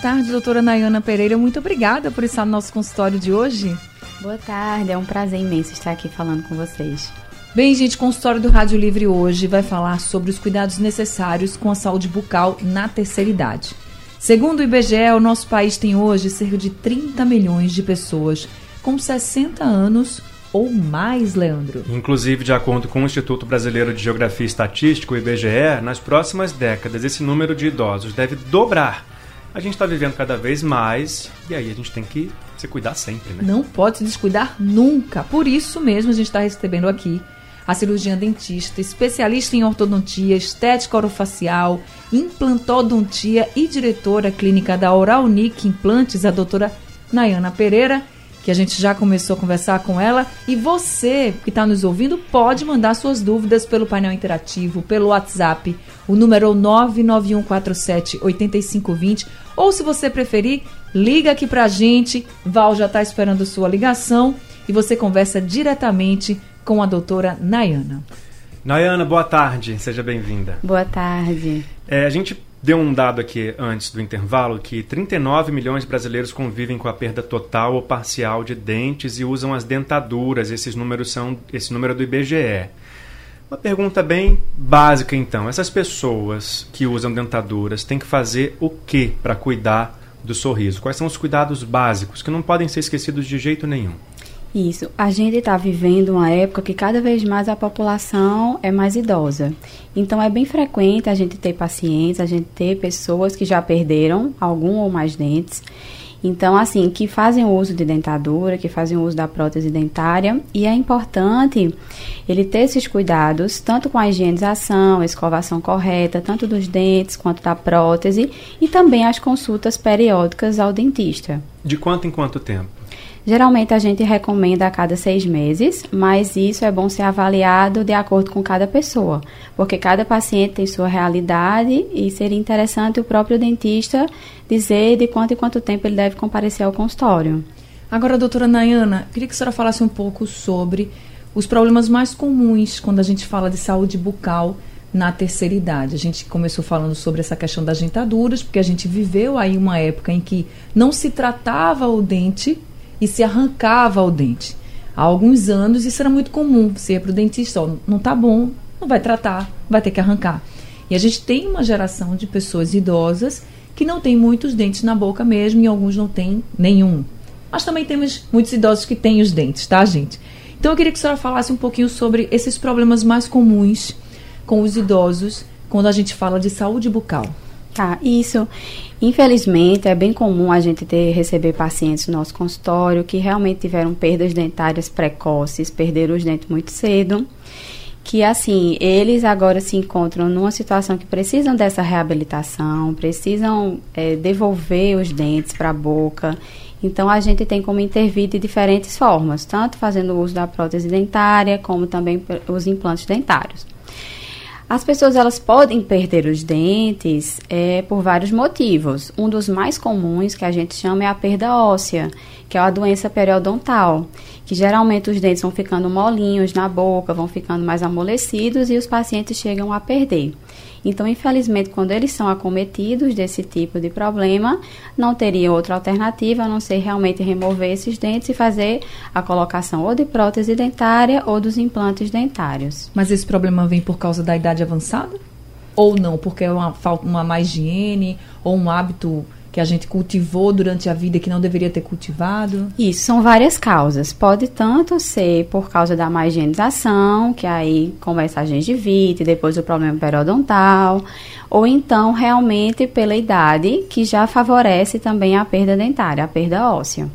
Boa tarde, doutora Nayana Pereira. Muito obrigada por estar no nosso consultório de hoje. Boa tarde, é um prazer imenso estar aqui falando com vocês. Bem, gente, o consultório do Rádio Livre hoje vai falar sobre os cuidados necessários com a saúde bucal na terceira idade. Segundo o IBGE, o nosso país tem hoje cerca de 30 milhões de pessoas com 60 anos ou mais, Leandro. Inclusive, de acordo com o Instituto Brasileiro de Geografia e Estatística, o IBGE, nas próximas décadas esse número de idosos deve dobrar. A gente está vivendo cada vez mais e aí a gente tem que se cuidar sempre, né? Não pode se descuidar nunca. Por isso mesmo a gente está recebendo aqui a cirurgiã dentista, especialista em ortodontia, estética orofacial, implantodontia e diretora clínica da Oral Unique Implantes, a doutora Nayana Pereira que a gente já começou a conversar com ela. E você que está nos ouvindo pode mandar suas dúvidas pelo painel interativo, pelo WhatsApp. O número é 991478520. Ou se você preferir, liga aqui para a gente. Val já está esperando sua ligação e você conversa diretamente com a doutora Nayana. Nayana, boa tarde, seja bem-vinda. Boa tarde. É, a gente deu um dado aqui antes do intervalo que 39 milhões de brasileiros convivem com a perda total ou parcial de dentes e usam as dentaduras. Esses números são esse número é do IBGE. Uma pergunta bem básica então. Essas pessoas que usam dentaduras têm que fazer o que para cuidar do sorriso? Quais são os cuidados básicos que não podem ser esquecidos de jeito nenhum? Isso. A gente está vivendo uma época que cada vez mais a população é mais idosa. Então é bem frequente a gente ter pacientes, a gente ter pessoas que já perderam algum ou mais dentes. Então, assim, que fazem uso de dentadura, que fazem uso da prótese dentária, e é importante ele ter esses cuidados, tanto com a higienização, a escovação correta, tanto dos dentes quanto da prótese, e também as consultas periódicas ao dentista. De quanto em quanto tempo? Geralmente a gente recomenda a cada seis meses, mas isso é bom ser avaliado de acordo com cada pessoa, porque cada paciente tem sua realidade e seria interessante o próprio dentista dizer de quanto em quanto tempo ele deve comparecer ao consultório. Agora, doutora Nayana, queria que a senhora falasse um pouco sobre os problemas mais comuns quando a gente fala de saúde bucal na terceira idade. A gente começou falando sobre essa questão das dentaduras, porque a gente viveu aí uma época em que não se tratava o dente e se arrancava o dente. Há alguns anos isso era muito comum. Você ia para o dentista, ó, não está bom, não vai tratar, vai ter que arrancar. E a gente tem uma geração de pessoas idosas que não tem muitos dentes na boca mesmo e alguns não têm nenhum. Mas também temos muitos idosos que têm os dentes, tá, gente? Então eu queria que a senhora falasse um pouquinho sobre esses problemas mais comuns com os idosos quando a gente fala de saúde bucal. Tá, isso. Infelizmente, é bem comum a gente ter receber pacientes no nosso consultório que realmente tiveram perdas dentárias precoces, perderam os dentes muito cedo. Que assim, eles agora se encontram numa situação que precisam dessa reabilitação, precisam é, devolver os dentes para a boca. Então, a gente tem como intervir de diferentes formas, tanto fazendo uso da prótese dentária, como também os implantes dentários. As pessoas elas podem perder os dentes é, por vários motivos. Um dos mais comuns que a gente chama é a perda óssea, que é a doença periodontal, que geralmente os dentes vão ficando molinhos na boca, vão ficando mais amolecidos e os pacientes chegam a perder. Então, infelizmente, quando eles são acometidos desse tipo de problema, não teria outra alternativa a não ser realmente remover esses dentes e fazer a colocação ou de prótese dentária ou dos implantes dentários. Mas esse problema vem por causa da idade avançada? Ou não? Porque é uma, uma má higiene ou um hábito que a gente cultivou durante a vida que não deveria ter cultivado? Isso, são várias causas. Pode tanto ser por causa da má higienização, que aí começa a gengivite, depois o problema periodontal, ou então realmente pela idade, que já favorece também a perda dentária, a perda óssea.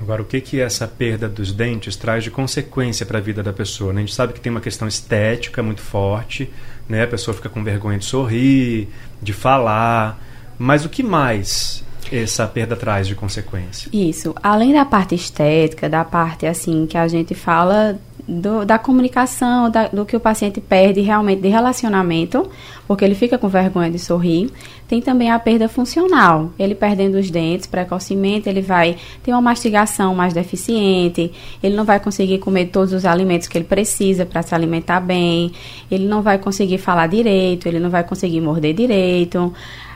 Agora, o que que essa perda dos dentes traz de consequência para a vida da pessoa? Né? A gente sabe que tem uma questão estética muito forte, né? A pessoa fica com vergonha de sorrir, de falar, mas o que mais essa perda traz de consequência? Isso. Além da parte estética, da parte assim que a gente fala do, da comunicação, da, do que o paciente perde realmente de relacionamento, porque ele fica com vergonha de sorrir. Tem também a perda funcional. Ele perdendo os dentes precocemente, ele vai ter uma mastigação mais deficiente, ele não vai conseguir comer todos os alimentos que ele precisa para se alimentar bem, ele não vai conseguir falar direito, ele não vai conseguir morder direito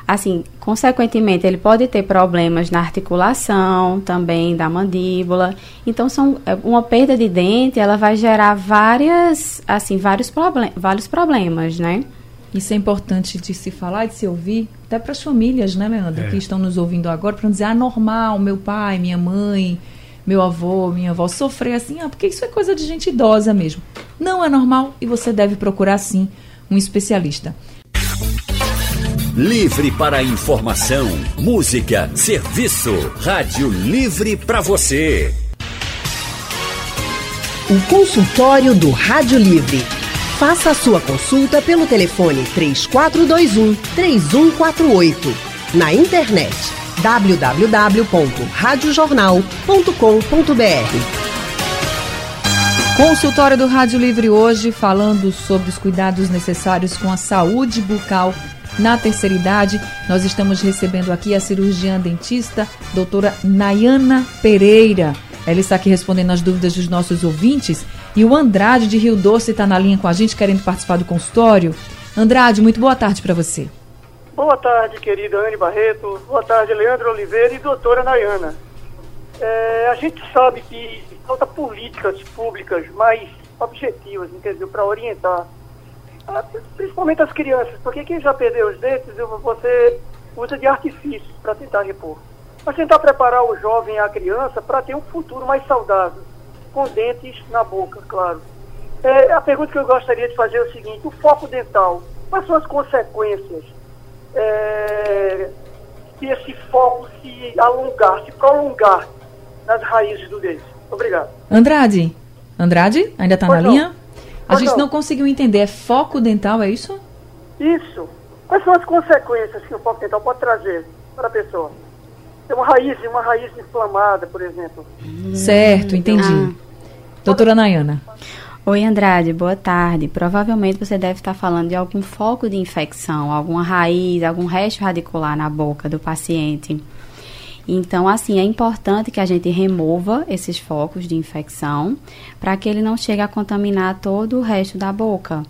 assim, consequentemente, ele pode ter problemas na articulação também da mandíbula. Então, são é, uma perda de dente, ela vai gerar várias, assim, vários, problem vários problemas, né? Isso é importante de se falar e de se ouvir, até para as famílias, né, Leandro, é. que estão nos ouvindo agora, para não dizer, ah, normal, meu pai, minha mãe, meu avô, minha avó sofrer assim, ah, porque isso é coisa de gente idosa mesmo. Não é normal e você deve procurar, sim, um especialista. Livre para informação, música, serviço. Rádio Livre para você. O consultório do Rádio Livre. Faça a sua consulta pelo telefone 3421 3148. Na internet www.radiojornal.com.br. Consultório do Rádio Livre hoje falando sobre os cuidados necessários com a saúde bucal na terceira idade. Nós estamos recebendo aqui a cirurgiã dentista, doutora Nayana Pereira. Ela está aqui respondendo as dúvidas dos nossos ouvintes. E o Andrade de Rio Doce está na linha com a gente, querendo participar do consultório. Andrade, muito boa tarde para você. Boa tarde, querida Anne Barreto. Boa tarde, Leandro Oliveira e doutora Nayana. É, a gente sabe que falta políticas públicas mais objetivas, entendeu? Para orientar principalmente as crianças, porque quem já perdeu os dentes, você usa de artifícios para tentar repor. Mas tentar preparar o jovem e a criança para ter um futuro mais saudável, com dentes na boca, claro. É, a pergunta que eu gostaria de fazer é o seguinte: o foco dental, quais são as consequências é, se esse foco se alongar, se prolongar nas raízes do dente? Obrigado. Andrade, Andrade, ainda está na não. linha? A gente não conseguiu entender. É foco dental, é isso? Isso. Quais são as consequências que o foco dental pode trazer para a pessoa? Tem uma raiz, uma raiz inflamada, por exemplo. Certo, entendi. Ah. Doutora Nayana. Oi, Andrade, boa tarde. Provavelmente você deve estar falando de algum foco de infecção, alguma raiz, algum resto radicular na boca do paciente. Então, assim, é importante que a gente remova esses focos de infecção para que ele não chegue a contaminar todo o resto da boca.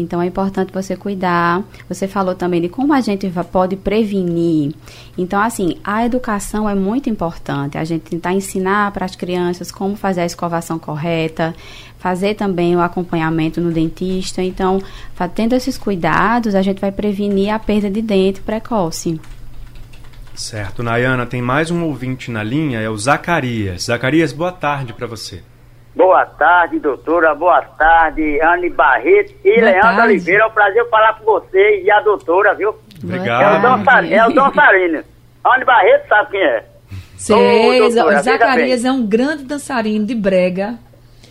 Então é importante você cuidar. Você falou também de como a gente pode prevenir. Então, assim, a educação é muito importante. A gente tentar ensinar para as crianças como fazer a escovação correta, fazer também o acompanhamento no dentista. Então, tendo esses cuidados, a gente vai prevenir a perda de dente precoce. Certo. Nayana, tem mais um ouvinte na linha, é o Zacarias. Zacarias, boa tarde para você. Boa tarde, doutora. Boa tarde, Anne Barreto e boa Leandro tarde. Oliveira. É um prazer falar com você e a doutora, viu? Obrigado. É o, dançarino, é. Anne Barreto sabe quem é? Sei, o Zacarias é um grande dançarino de brega.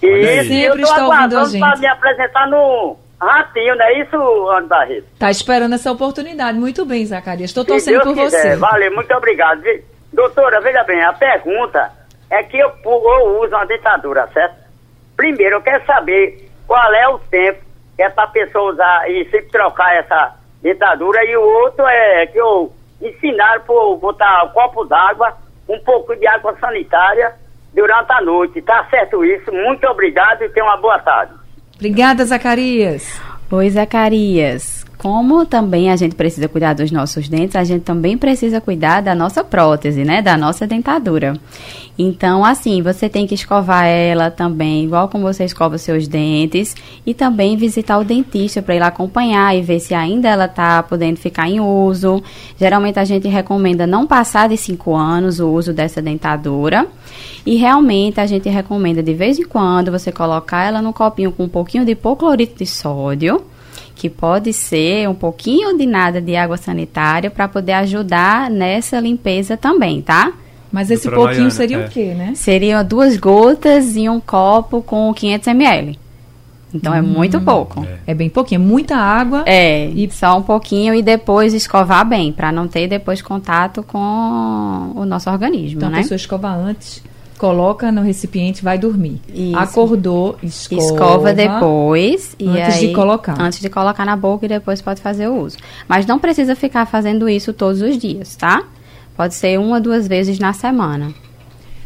Isso, sempre está ouvindo a gente. para me apresentar no Ratinho, não é isso, Ana Barreto? Tá esperando essa oportunidade. Muito bem, Zacarias. Estou torcendo por quiser. você. Valeu, muito obrado. Doutora, veja bem, a pergunta é que eu, eu uso uma dentadura, certo? Primeiro, eu quero saber qual é o tempo que é para a pessoa usar e sempre trocar essa dentadura. E o outro é que eu ensinaram para botar um copo d'água, um pouco de água sanitária durante a noite. Tá certo isso? Muito obrigado e tenha uma boa tarde. Obrigada, Zacarias. Oi, Zacarias. Como também a gente precisa cuidar dos nossos dentes, a gente também precisa cuidar da nossa prótese, né? Da nossa dentadura. Então, assim, você tem que escovar ela também, igual como você escova seus dentes, e também visitar o dentista para lá acompanhar e ver se ainda ela está podendo ficar em uso. Geralmente a gente recomenda não passar de 5 anos o uso dessa dentadura. E realmente a gente recomenda de vez em quando você colocar ela no copinho com um pouquinho de hipoclorito de sódio que pode ser um pouquinho de nada de água sanitária para poder ajudar nessa limpeza também, tá? Mas esse Doutora pouquinho seria é. o quê, né? Seriam duas gotas em um copo com 500 ml. Então é muito pouco. É bem pouquinho, é muita água. É, e só um pouquinho e depois escovar bem, para não ter depois contato com o nosso organismo, Então né? a pessoa escova antes, coloca no recipiente, vai dormir. Isso. Acordou, escova. Escova depois e Antes aí, de colocar. Antes de colocar na boca e depois pode fazer o uso. Mas não precisa ficar fazendo isso todos os dias, tá? Pode ser uma, duas vezes na semana.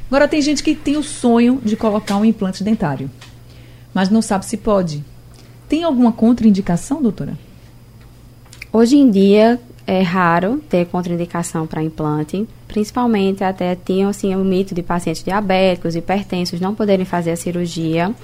Agora tem gente que tem o sonho de colocar um implante dentário, mas não sabe se pode. Tem alguma contraindicação, doutora? Hoje em dia é raro ter contraindicação para implante, principalmente até tinham assim o mito de pacientes diabéticos, hipertensos não poderem fazer a cirurgia,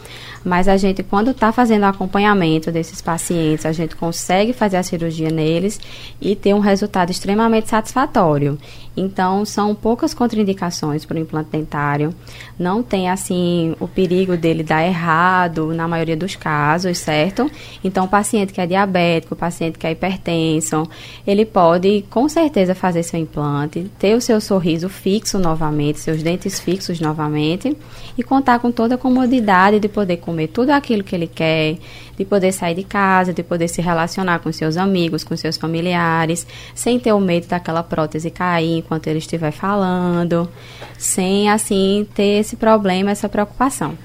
mas a gente quando está fazendo acompanhamento desses pacientes, a gente consegue fazer a cirurgia neles e ter um resultado extremamente satisfatório. Então são poucas contraindicações para o implante dentário, não tem assim o perigo dele dar errado na maioria dos casos, certo? Então o paciente que é diabético, o paciente que é hipertenso, ele pode com certeza fazer seu implante, ter o seu sorriso fixo novamente, seus dentes fixos novamente e contar com toda a comodidade de poder comer tudo aquilo que ele quer, de poder sair de casa, de poder se relacionar com seus amigos, com seus familiares, sem ter o medo daquela prótese cair enquanto ele estiver falando, sem assim ter esse problema, essa preocupação.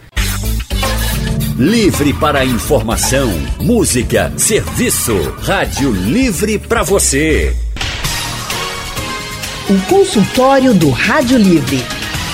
Livre para informação, música, serviço. Rádio Livre para você. O consultório do Rádio Livre.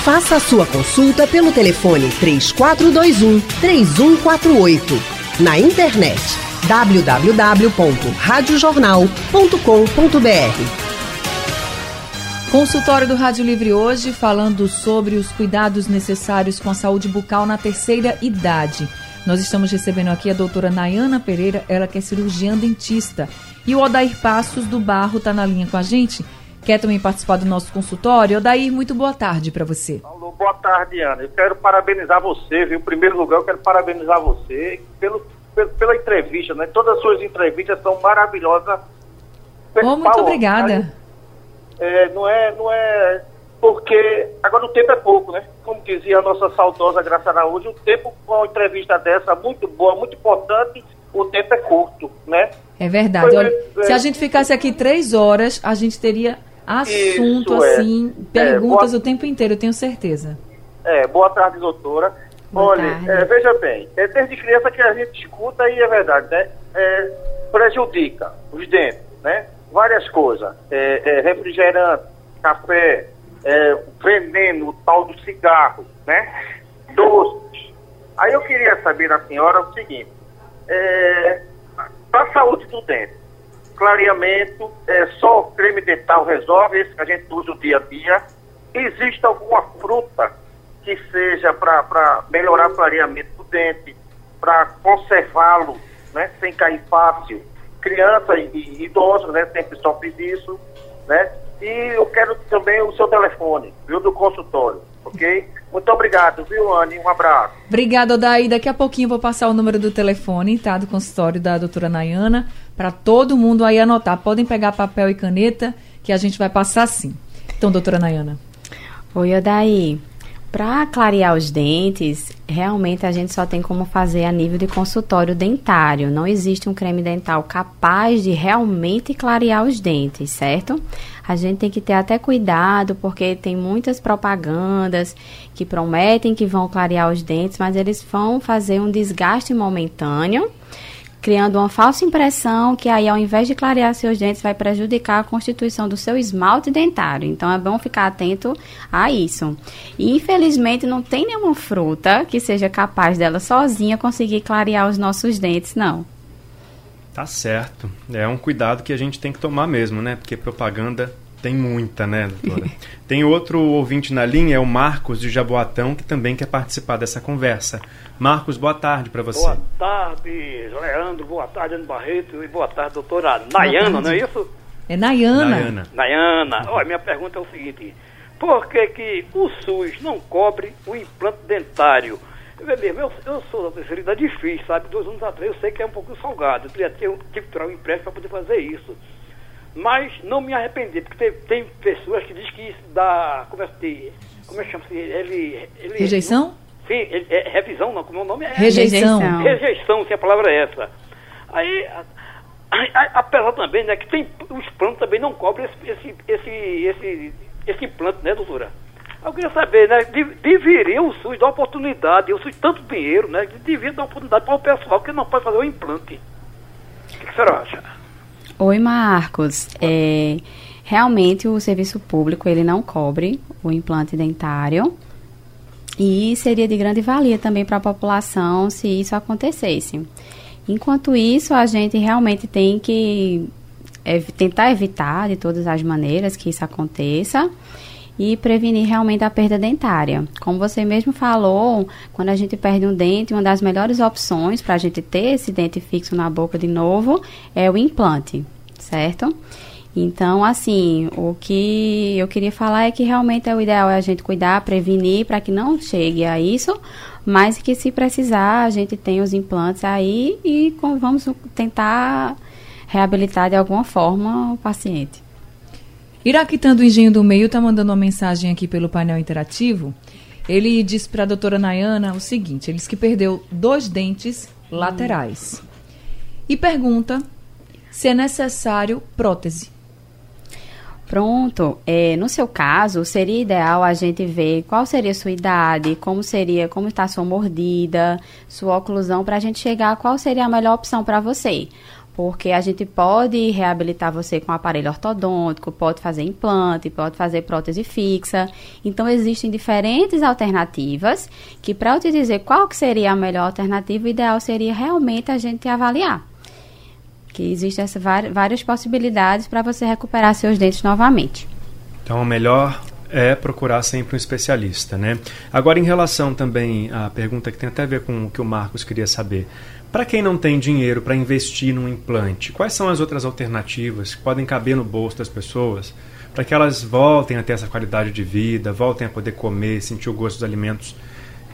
Faça a sua consulta pelo telefone 3421 3148. Na internet www.radiojornal.com.br. Consultório do Rádio Livre hoje falando sobre os cuidados necessários com a saúde bucal na terceira idade. Nós estamos recebendo aqui a doutora Nayana Pereira, ela que é cirurgiã dentista. E o Odair Passos do Barro está na linha com a gente. Quer também participar do nosso consultório? Odair, muito boa tarde para você. Alô, boa tarde, Ana. Eu quero parabenizar você, viu? Em primeiro lugar, eu quero parabenizar você pelo, pelo pela entrevista, né? Todas as suas entrevistas são maravilhosas. Oh, muito obrigada. É, não é, não é porque agora o tempo é pouco, né? Como dizia a nossa saudosa Graça Araújo, o tempo com uma entrevista dessa muito boa, muito importante, o tempo é curto, né? É verdade. Olha, se a gente ficasse aqui três horas, a gente teria assunto Isso, é. assim, perguntas É, boa- o tempo inteiro, eu tenho certeza. É, boa tarde, doutora. Boa Olha, tarde. é, veja bem, é desde criança que a gente escuta e é verdade, né? É, prejudica os dentes, né? Várias coisas. É, é, refrigerante, café, é, veneno, o tal do cigarro, né? Doces. Aí eu queria saber da senhora o seguinte, é, para a saúde do dente, clareamento, é, só o creme dental resolve, esse que a gente usa o dia a dia. Existe alguma fruta que seja para melhorar o clareamento do dente, para conservá-lo, né, sem cair fácil? Criança e, e idosos, né, sempre sofrem disso, né? E eu quero também o seu telefone, viu, do consultório, ok? Muito obrigado, viu, Anne? Um abraço. Obrigada, Odaí. Daqui a pouquinho eu vou passar o número do telefone, tá? Do consultório da doutora Nayana, para todo mundo aí anotar. Podem pegar papel e caneta, que a gente vai passar sim. Então, doutora Nayana. Oi, Odaí. Para clarear os dentes, realmente a gente só tem como fazer a nível de consultório dentário. Não existe um creme dental capaz de realmente clarear os dentes, certo? A gente tem que ter até cuidado, porque tem muitas propagandas que prometem que vão clarear os dentes, mas eles vão fazer um desgaste momentâneo criando uma falsa impressão que aí ao invés de clarear seus dentes vai prejudicar a constituição do seu esmalte dentário. Então é bom ficar atento a isso. E infelizmente não tem nenhuma fruta que seja capaz dela sozinha conseguir clarear os nossos dentes, não. Tá certo. É um cuidado que a gente tem que tomar mesmo, né? Porque propaganda tem muita, né, doutora? tem outro ouvinte na linha, é o Marcos de Jaboatão, que também quer participar dessa conversa. Marcos, boa tarde para você. Boa tarde, Leandro. Boa tarde, Ana Barreto. E boa tarde, doutora Nayana, não é isso? É Nayana. Nayana. Nayana. Olha, minha pergunta é o seguinte. Por que, que o SUS não cobre o implante dentário? Mesmo, eu, eu sou da terceira idade difícil, sabe? Dois anos atrás eu sei que é um pouco salgado. Eu tive que tirar um empréstimo para poder fazer isso. Mas não me arrependi, porque tem, tem pessoas que dizem que isso dá. Como é que, como é que chama-se? Ele, ele, Rejeição? Sim, é, é revisão, não, como é o nome? É Rejeição. Rejeição. Rejeição, se a palavra é essa. Aí, a- a- apesar também, né, que tem, os planos também não cobrem esse, esse, esse, esse, esse implante, né, doutora? Eu queria saber, né, de- deveria o SUS dar oportunidade, o SUS tanto dinheiro, né, que devia dar oportunidade para o pessoal que não pode fazer o implante. O que, que a senhora acha? Oi, Marcos. É, realmente o serviço público ele não cobre o implante dentário e seria de grande valia também para a população se isso acontecesse. Enquanto isso, a gente realmente tem que ev- tentar evitar de todas as maneiras que isso aconteça e prevenir realmente a perda dentária. Como você mesmo falou, quando a gente perde um dente, uma das melhores opções para a gente ter esse dente fixo na boca de novo é o implante, certo? Então, assim, o que eu queria falar é que realmente é o ideal é a gente cuidar, prevenir para que não chegue a isso, mas que se precisar, a gente tem os implantes aí e vamos tentar reabilitar de alguma forma o paciente. Iraquitã do Engenho do Meio está mandando uma mensagem aqui pelo painel interativo. Ele disse para a doutora Nayana o seguinte: ele disse que perdeu dois dentes laterais. E pergunta se é necessário prótese. Pronto. É, no seu caso, seria ideal a gente ver qual seria a sua idade, como seria, como está sua mordida, sua oclusão, para a gente chegar a qual seria a melhor opção para você. Porque a gente pode reabilitar você com aparelho ortodôntico, pode fazer implante, pode fazer prótese fixa. Então, existem diferentes alternativas que, para eu te dizer qual que seria a melhor alternativa, o ideal seria realmente a gente avaliar que existem várias possibilidades para você recuperar seus dentes novamente. Então, o melhor é procurar sempre um especialista, né? Agora, em relação também à pergunta que tem até a ver com o que o Marcos queria saber. Para quem não tem dinheiro para investir num implante, quais são as outras alternativas que podem caber no bolso das pessoas para que elas voltem a ter essa qualidade de vida, voltem a poder comer, sentir o gosto dos alimentos,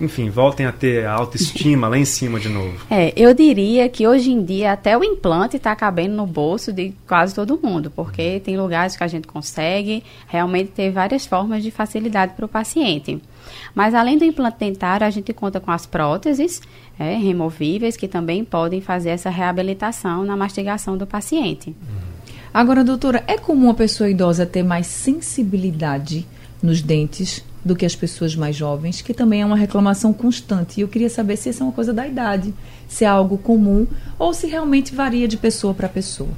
enfim, voltem a ter a autoestima lá em cima de novo? É, eu diria que hoje em dia até o implante está cabendo no bolso de quase todo mundo, porque tem lugares que a gente consegue realmente ter várias formas de facilidade para o paciente. Mas além do implante dentário, a gente conta com as próteses é, removíveis que também podem fazer essa reabilitação na mastigação do paciente. Agora, doutora, é comum a pessoa idosa ter mais sensibilidade nos dentes do que as pessoas mais jovens, que também é uma reclamação constante. E eu queria saber se isso é uma coisa da idade, se é algo comum ou se realmente varia de pessoa para pessoa.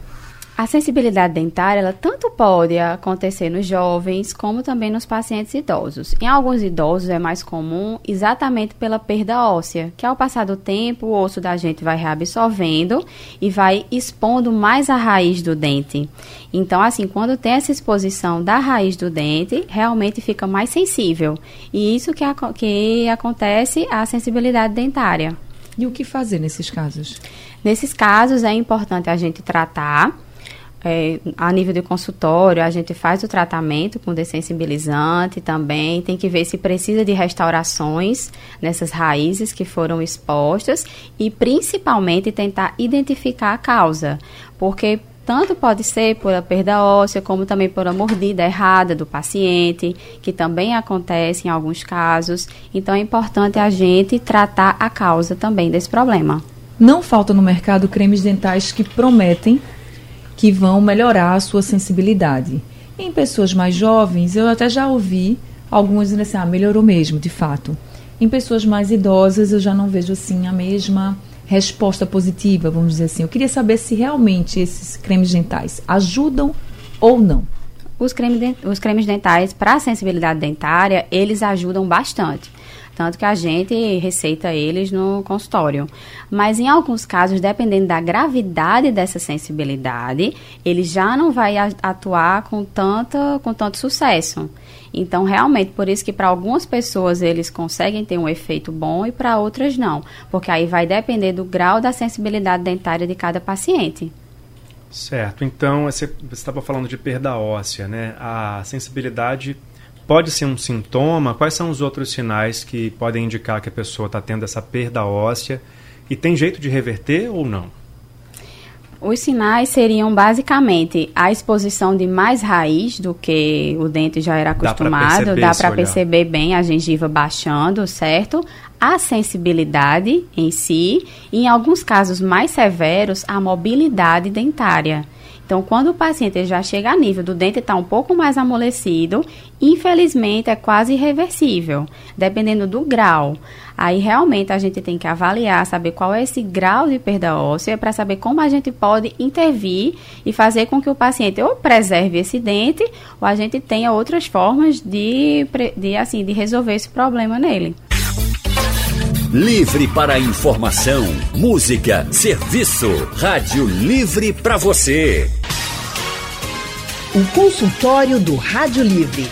A sensibilidade dentária, ela tanto pode acontecer nos jovens como também nos pacientes idosos. Em alguns idosos é mais comum exatamente pela perda óssea, que ao passar do tempo o osso da gente vai reabsorvendo e vai expondo mais a raiz do dente. Então, assim, quando tem essa exposição da raiz do dente, realmente fica mais sensível. E isso que, que acontece a sensibilidade dentária. E o que fazer nesses casos? Nesses casos é importante a gente tratar. É, a nível de consultório, a gente faz o tratamento com dessensibilizante também. Tem que ver se precisa de restaurações nessas raízes que foram expostas e principalmente tentar identificar a causa, porque tanto pode ser por a perda óssea, como também por a mordida errada do paciente, que também acontece em alguns casos. Então é importante a gente tratar a causa também desse problema. Não falta no mercado cremes dentais que prometem que vão melhorar a sua sensibilidade. Em pessoas mais jovens, eu até já ouvi algumas dizendo assim, ah, melhorou mesmo, de fato. Em pessoas mais idosas, eu já não vejo assim a mesma resposta positiva, vamos dizer assim. Eu queria saber se realmente esses cremes dentais ajudam ou não. Os cremes, den- os cremes dentais para a sensibilidade dentária, eles ajudam bastante. Tanto que a gente receita eles no consultório. Mas em alguns casos, dependendo da gravidade dessa sensibilidade, ele já não vai atuar com, tanta, com tanto sucesso. Então, realmente, por isso que para algumas pessoas eles conseguem ter um efeito bom e para outras não. Porque aí vai depender do grau da sensibilidade dentária de cada paciente. Certo. Então, você estava falando de perda óssea, né? A sensibilidade pode ser um sintoma? Quais são os outros sinais que podem indicar que a pessoa está tendo essa perda óssea? E tem jeito de reverter ou não? Os sinais seriam basicamente a exposição de mais raiz do que o dente já era acostumado, dá para perceber bem a gengiva baixando, certo? A sensibilidade em si, e em alguns casos mais severos, a mobilidade dentária. Então, quando o paciente já chega a nível do dente estar tá um pouco mais amolecido, infelizmente é quase irreversível, dependendo do grau. Aí realmente a gente tem que avaliar, saber qual é esse grau de perda óssea para saber como a gente pode intervir e fazer com que o paciente ou preserve esse dente ou a gente tenha outras formas de, de assim de resolver esse problema nele. Livre para informação, música, serviço. Rádio Livre para você. O consultório do Rádio Livre.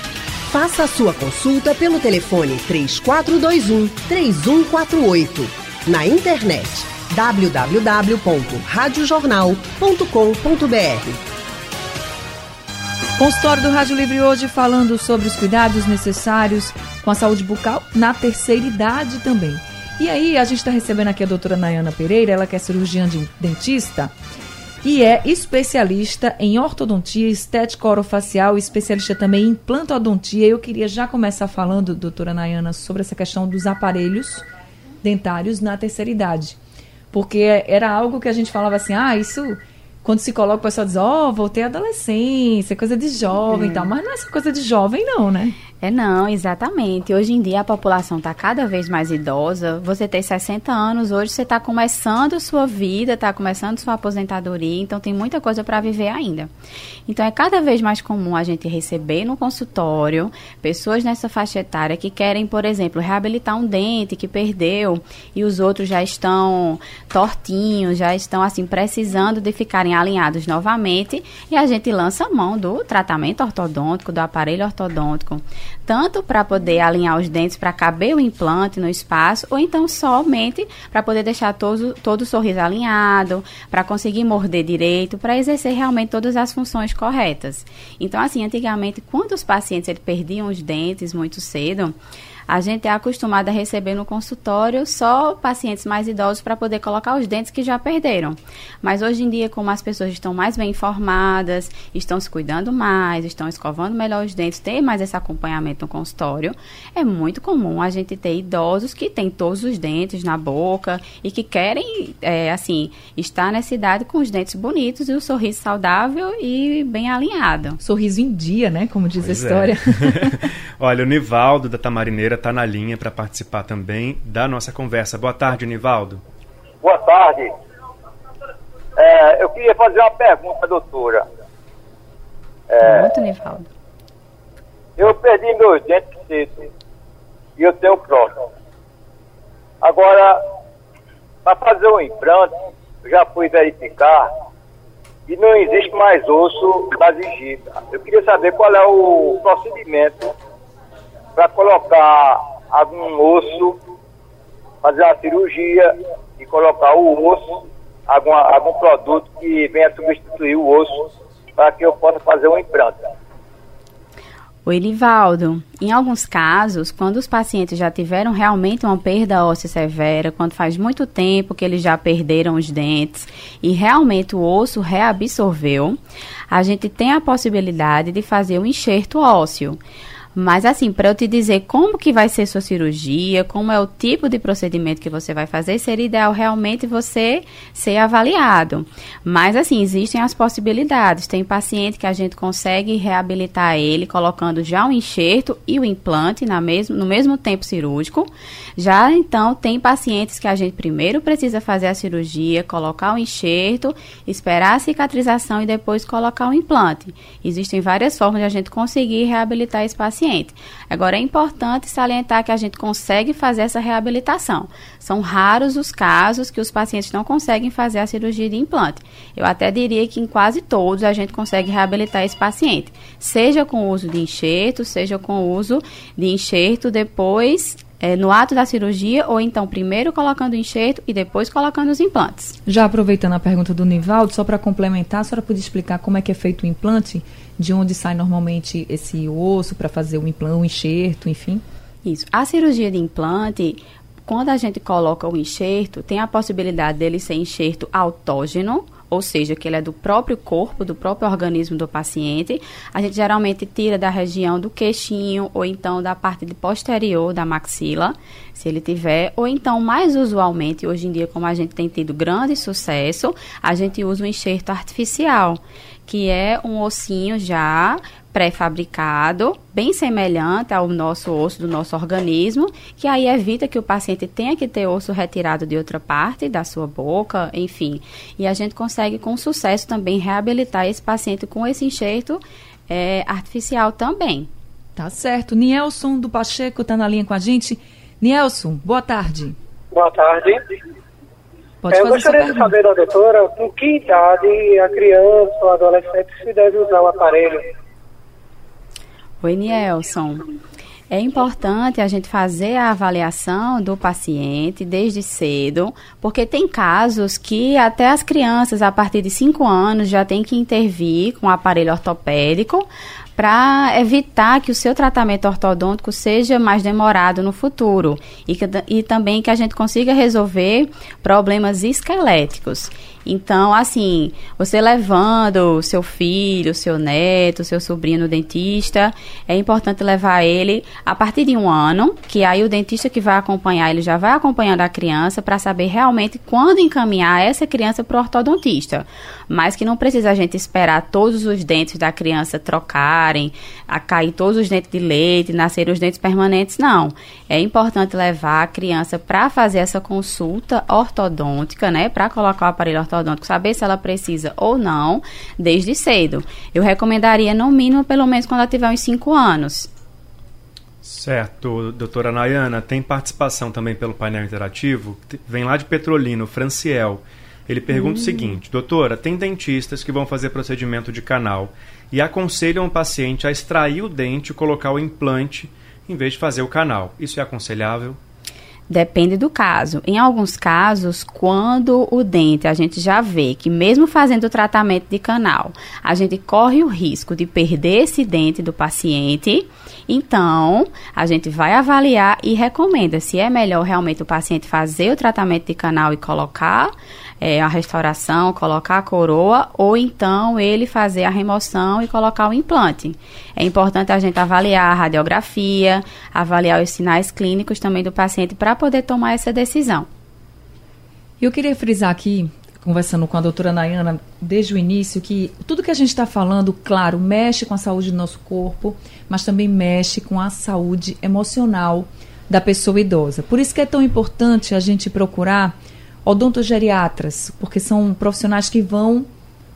Faça a sua consulta pelo telefone 3421 3148. Na internet www.radiojornal.com.br. Consultório do Rádio Livre hoje falando sobre os cuidados necessários com a saúde bucal na terceira idade também. E aí, a gente está recebendo aqui a doutora Nayana Pereira, ela que é cirurgiã de dentista e é especialista em ortodontia, estética orofacial, especialista também em plantodontia. Eu queria já começar falando, doutora Nayana, sobre essa questão dos aparelhos dentários na terceira idade. Porque era algo que a gente falava assim, ah, isso quando se coloca, o pessoal diz, ó, oh, voltei à adolescência, coisa de jovem é. e tal. Mas não é essa coisa de jovem, não, né? É não, exatamente. Hoje em dia a população está cada vez mais idosa. Você tem 60 anos, hoje você está começando sua vida, está começando sua aposentadoria, então tem muita coisa para viver ainda. Então é cada vez mais comum a gente receber no consultório pessoas nessa faixa etária que querem, por exemplo, reabilitar um dente que perdeu e os outros já estão tortinhos, já estão assim precisando de ficarem alinhados novamente e a gente lança mão do tratamento ortodôntico, do aparelho ortodôntico tanto para poder alinhar os dentes para caber o implante no espaço, ou então somente para poder deixar todo, todo o sorriso alinhado, para conseguir morder direito, para exercer realmente todas as funções corretas. Então, assim, antigamente, quando os pacientes eles perdiam os dentes muito cedo, a gente é acostumado a receber no consultório só pacientes mais idosos para poder colocar os dentes que já perderam. Mas hoje em dia, como as pessoas estão mais bem informadas, estão se cuidando mais, estão escovando melhor os dentes, ter mais esse acompanhamento no consultório, é muito comum a gente ter idosos que têm todos os dentes na boca e que querem, é, assim, estar nessa idade com os dentes bonitos e o sorriso saudável e bem alinhado. Sorriso em dia, né? Como diz pois a história. É. Olha, o Nivaldo da Tamarineira está na linha para participar também da nossa conversa. Boa tarde, Nivaldo. Boa tarde. É, eu queria fazer uma pergunta, doutora. É, Muito, Nivaldo. Eu perdi meus dentes cedo e eu tenho próximo. Agora, para fazer um implante, eu já fui verificar e não existe mais osso da gengiva. Eu queria saber qual é o procedimento para colocar algum osso, fazer uma cirurgia e colocar o osso, alguma, algum produto que venha substituir o osso para que eu possa fazer um implante. O Elivaldo, em alguns casos, quando os pacientes já tiveram realmente uma perda óssea severa, quando faz muito tempo que eles já perderam os dentes e realmente o osso reabsorveu, a gente tem a possibilidade de fazer um enxerto ósseo. Mas assim, para eu te dizer como que vai ser sua cirurgia, como é o tipo de procedimento que você vai fazer, seria ideal realmente você ser avaliado. Mas assim, existem as possibilidades. Tem paciente que a gente consegue reabilitar ele colocando já o enxerto e o implante na mesmo, no mesmo tempo cirúrgico. Já então, tem pacientes que a gente primeiro precisa fazer a cirurgia, colocar o enxerto, esperar a cicatrização e depois colocar o implante. Existem várias formas de a gente conseguir reabilitar esse paciente paciente. Agora, é importante salientar que a gente consegue fazer essa reabilitação. São raros os casos que os pacientes não conseguem fazer a cirurgia de implante. Eu até diria que em quase todos a gente consegue reabilitar esse paciente, seja com o uso de enxerto, seja com o uso de enxerto depois é, no ato da cirurgia ou então primeiro colocando o enxerto e depois colocando os implantes. Já aproveitando a pergunta do Nivaldo, só para complementar, a senhora podia explicar como é que é feito o implante? De onde sai normalmente esse osso para fazer o implante, o enxerto, enfim? Isso. A cirurgia de implante, quando a gente coloca o enxerto, tem a possibilidade dele ser enxerto autógeno ou seja, que ele é do próprio corpo, do próprio organismo do paciente, a gente geralmente tira da região do queixinho ou então da parte posterior da maxila, se ele tiver, ou então mais usualmente, hoje em dia, como a gente tem tido grande sucesso, a gente usa um enxerto artificial, que é um ossinho já pré-fabricado, bem semelhante ao nosso osso do nosso organismo, que aí evita que o paciente tenha que ter osso retirado de outra parte da sua boca, enfim. E a gente consegue com sucesso também reabilitar esse paciente com esse enxerto é, artificial também. Tá certo. Nielson do Pacheco está na linha com a gente. Nielson, boa tarde. Boa tarde. Pode é, eu gostaria de saber da doutora com que idade a criança ou adolescente se deve usar o aparelho. Oi, Nielson. É importante a gente fazer a avaliação do paciente desde cedo, porque tem casos que até as crianças a partir de 5 anos já tem que intervir com o aparelho ortopédico para evitar que o seu tratamento ortodôntico seja mais demorado no futuro e, que, e também que a gente consiga resolver problemas esqueléticos. Então, assim, você levando seu filho, seu neto, seu sobrinho no dentista, é importante levar ele a partir de um ano, que aí o dentista que vai acompanhar, ele já vai acompanhando a criança para saber realmente quando encaminhar essa criança para o ortodontista. Mas que não precisa a gente esperar todos os dentes da criança trocarem, a cair todos os dentes de leite, nascer os dentes permanentes, não. É importante levar a criança para fazer essa consulta ortodôntica, né, para colocar o aparelho ortodôntico ortodôntico, saber se ela precisa ou não, desde cedo. Eu recomendaria, no mínimo, pelo menos quando ela tiver uns 5 anos. Certo, doutora Nayana, tem participação também pelo painel interativo, vem lá de Petrolino, Franciel. Ele pergunta hum. o seguinte: Doutora, tem dentistas que vão fazer procedimento de canal e aconselham o paciente a extrair o dente e colocar o implante em vez de fazer o canal. Isso é aconselhável? Depende do caso. Em alguns casos, quando o dente a gente já vê que, mesmo fazendo o tratamento de canal, a gente corre o risco de perder esse dente do paciente, então a gente vai avaliar e recomenda se é melhor realmente o paciente fazer o tratamento de canal e colocar é, a restauração, colocar a coroa, ou então ele fazer a remoção e colocar o implante. É importante a gente avaliar a radiografia, avaliar os sinais clínicos também do paciente para poder tomar essa decisão. Eu queria frisar aqui, conversando com a doutora Nayana desde o início, que tudo que a gente está falando, claro, mexe com a saúde do nosso corpo, mas também mexe com a saúde emocional da pessoa idosa. Por isso que é tão importante a gente procurar odontogeriatras, porque são profissionais que vão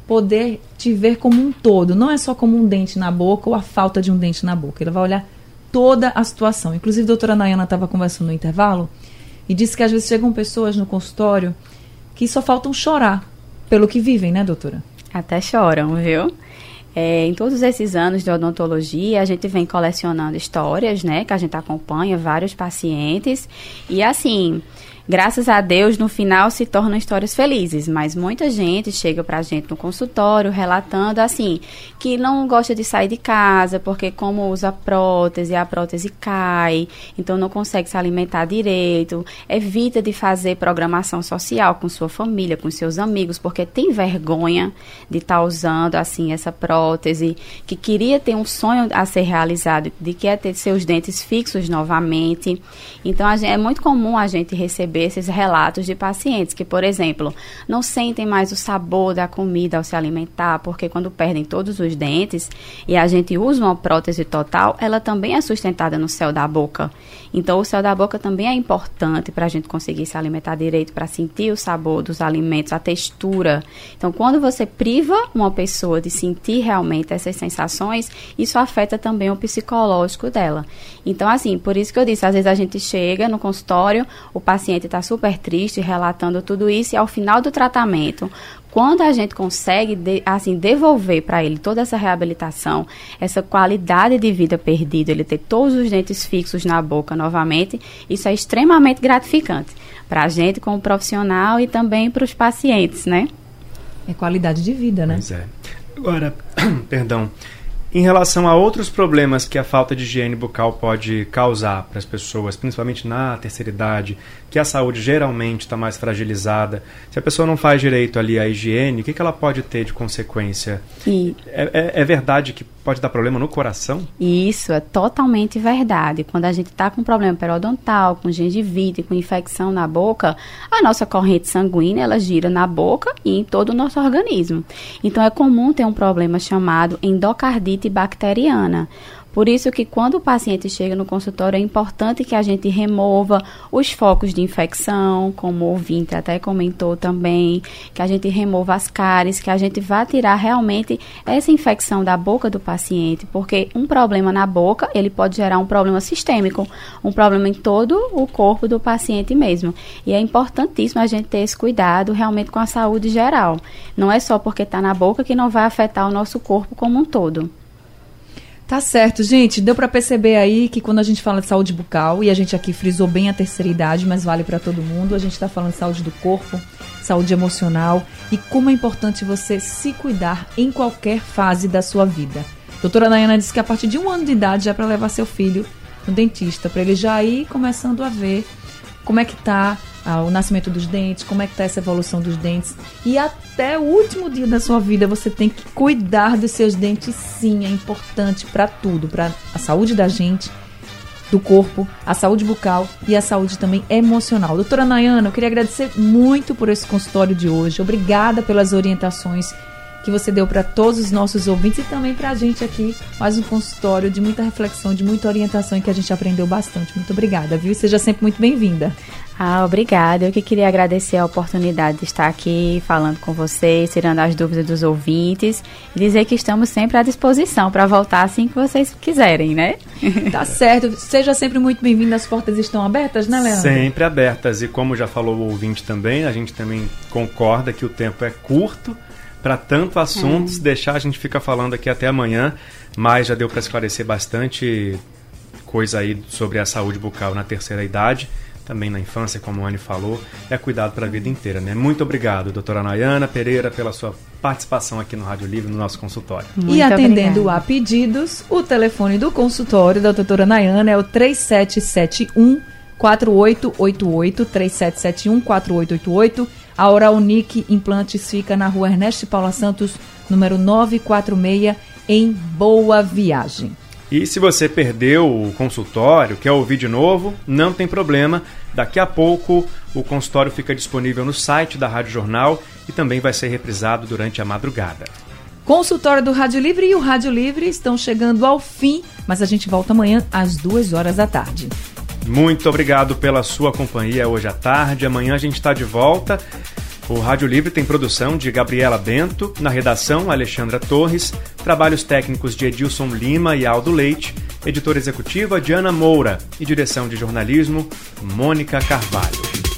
poder te ver como um todo, não é só como um dente na boca ou a falta de um dente na boca. Ele vai olhar toda a situação. Inclusive, a doutora Nayana estava conversando no intervalo e disse que às vezes chegam pessoas no consultório que só faltam chorar pelo que vivem, né, doutora? Até choram, viu? É, em todos esses anos de odontologia, a gente vem colecionando histórias, né? Que a gente acompanha vários pacientes. E assim, graças a Deus, no final se tornam histórias felizes, mas muita gente chega pra gente no consultório relatando assim, que não gosta de sair de casa porque como usa prótese, a prótese cai, então não consegue se alimentar direito, evita de fazer programação social com sua família, com seus amigos, porque tem vergonha de estar tá usando assim essa prótese, que queria ter um sonho a ser realizado, de que é ter seus dentes fixos novamente. Então gente, é muito comum a gente receber receber esses relatos de pacientes que, por exemplo, não sentem mais o sabor da comida ao se alimentar, porque quando perdem todos os dentes e a gente usa uma prótese total, ela também é sustentada no céu da boca. Então, o céu da boca também é importante para a gente conseguir se alimentar direito, para sentir o sabor dos alimentos, a textura. Então, quando você priva uma pessoa de sentir realmente essas sensações, isso afeta também o psicológico dela. Então, assim, por isso que eu disse, às vezes a gente chega no consultório, o paciente está super triste, relatando tudo isso, e ao final do tratamento, quando a gente consegue de, assim devolver para ele toda essa reabilitação, essa qualidade de vida perdida, ele ter todos os dentes fixos na boca novamente, isso é extremamente gratificante para a gente como profissional e também para os pacientes, né? É qualidade de vida, né? Pois é. Agora, perdão, Em relação a outros problemas que a falta de higiene bucal pode causar para as pessoas, principalmente na terceira idade, que a saúde geralmente está mais fragilizada, se a pessoa não faz direito ali a higiene, o que, que ela pode ter de consequência? E... É, é, é verdade que pode dar problema no coração? Isso é totalmente verdade. Quando a gente está com problema periodontal, com gengivite, com infecção na boca, a nossa corrente sanguínea ela gira na boca e em todo o nosso organismo. Então é comum ter um problema chamado endocardite bacteriana. Por isso que quando o paciente chega no consultório é importante que a gente remova os focos de infecção, como o ouvinte até comentou também, que a gente remova as cáries, que a gente vá tirar realmente essa infecção da boca do paciente, porque um problema na boca, ele pode gerar um problema sistêmico, um problema em todo o corpo do paciente mesmo. E é importantíssimo a gente ter esse cuidado realmente com a saúde geral. Não é só porque está na boca que não vai afetar o nosso corpo como um todo. Tá certo, gente. Deu para perceber aí que quando a gente fala de saúde bucal, e a gente aqui frisou bem a terceira idade, mas vale para todo mundo, a gente está falando de saúde do corpo, saúde emocional e como é importante você se cuidar em qualquer fase da sua vida. doutora Nayana disse que a partir de um ano de idade já é para levar seu filho no dentista, para ele já ir começando a ver como é que tá ah, o nascimento dos dentes, como é que está essa evolução dos dentes. E até o último dia da sua vida você tem que cuidar dos seus dentes, sim, é importante para tudo, para a saúde da gente, do corpo, a saúde bucal e a saúde também emocional. Doutora Nayana, eu queria agradecer muito por esse consultório de hoje. Obrigada pelas orientações que você deu para todos os nossos ouvintes e também para a gente aqui. Mais um consultório de muita reflexão, de muita orientação e que a gente aprendeu bastante. Muito obrigada, viu? E seja sempre muito bem-vinda. Ah, obrigada. Eu que queria agradecer a oportunidade de estar aqui falando com vocês, tirando as dúvidas dos ouvintes e dizer que estamos sempre à disposição para voltar assim que vocês quiserem, né? Tá certo. Seja sempre muito bem-vindo. As portas estão abertas, né, Leandro? Sempre abertas. E como já falou o ouvinte também, a gente também concorda que o tempo é curto para tanto assuntos. É. Deixar a gente fica falando aqui até amanhã, mas já deu para esclarecer bastante coisa aí sobre a saúde bucal na terceira idade também na infância, como a Anne falou, é cuidado para a vida inteira, né? Muito obrigado, doutora Nayana Pereira, pela sua participação aqui no Rádio Livre, no nosso consultório. Muito e atendendo obrigada. a pedidos, o telefone do consultório da doutora Nayana é o 3771 4888 3771 4888. A Oral Unique Implantes fica na rua Ernesto Paula Santos, número 946, em Boa Viagem. E se você perdeu o consultório, quer ouvir de novo, não tem problema. Daqui a pouco o consultório fica disponível no site da Rádio Jornal e também vai ser reprisado durante a madrugada. Consultório do Rádio Livre e o Rádio Livre estão chegando ao fim, mas a gente volta amanhã às duas horas da tarde. Muito obrigado pela sua companhia hoje à tarde. Amanhã a gente está de volta. O Rádio Livre tem produção de Gabriela Bento, na redação Alexandra Torres, trabalhos técnicos de Edilson Lima e Aldo Leite, editora executiva Diana Moura e direção de jornalismo Mônica Carvalho.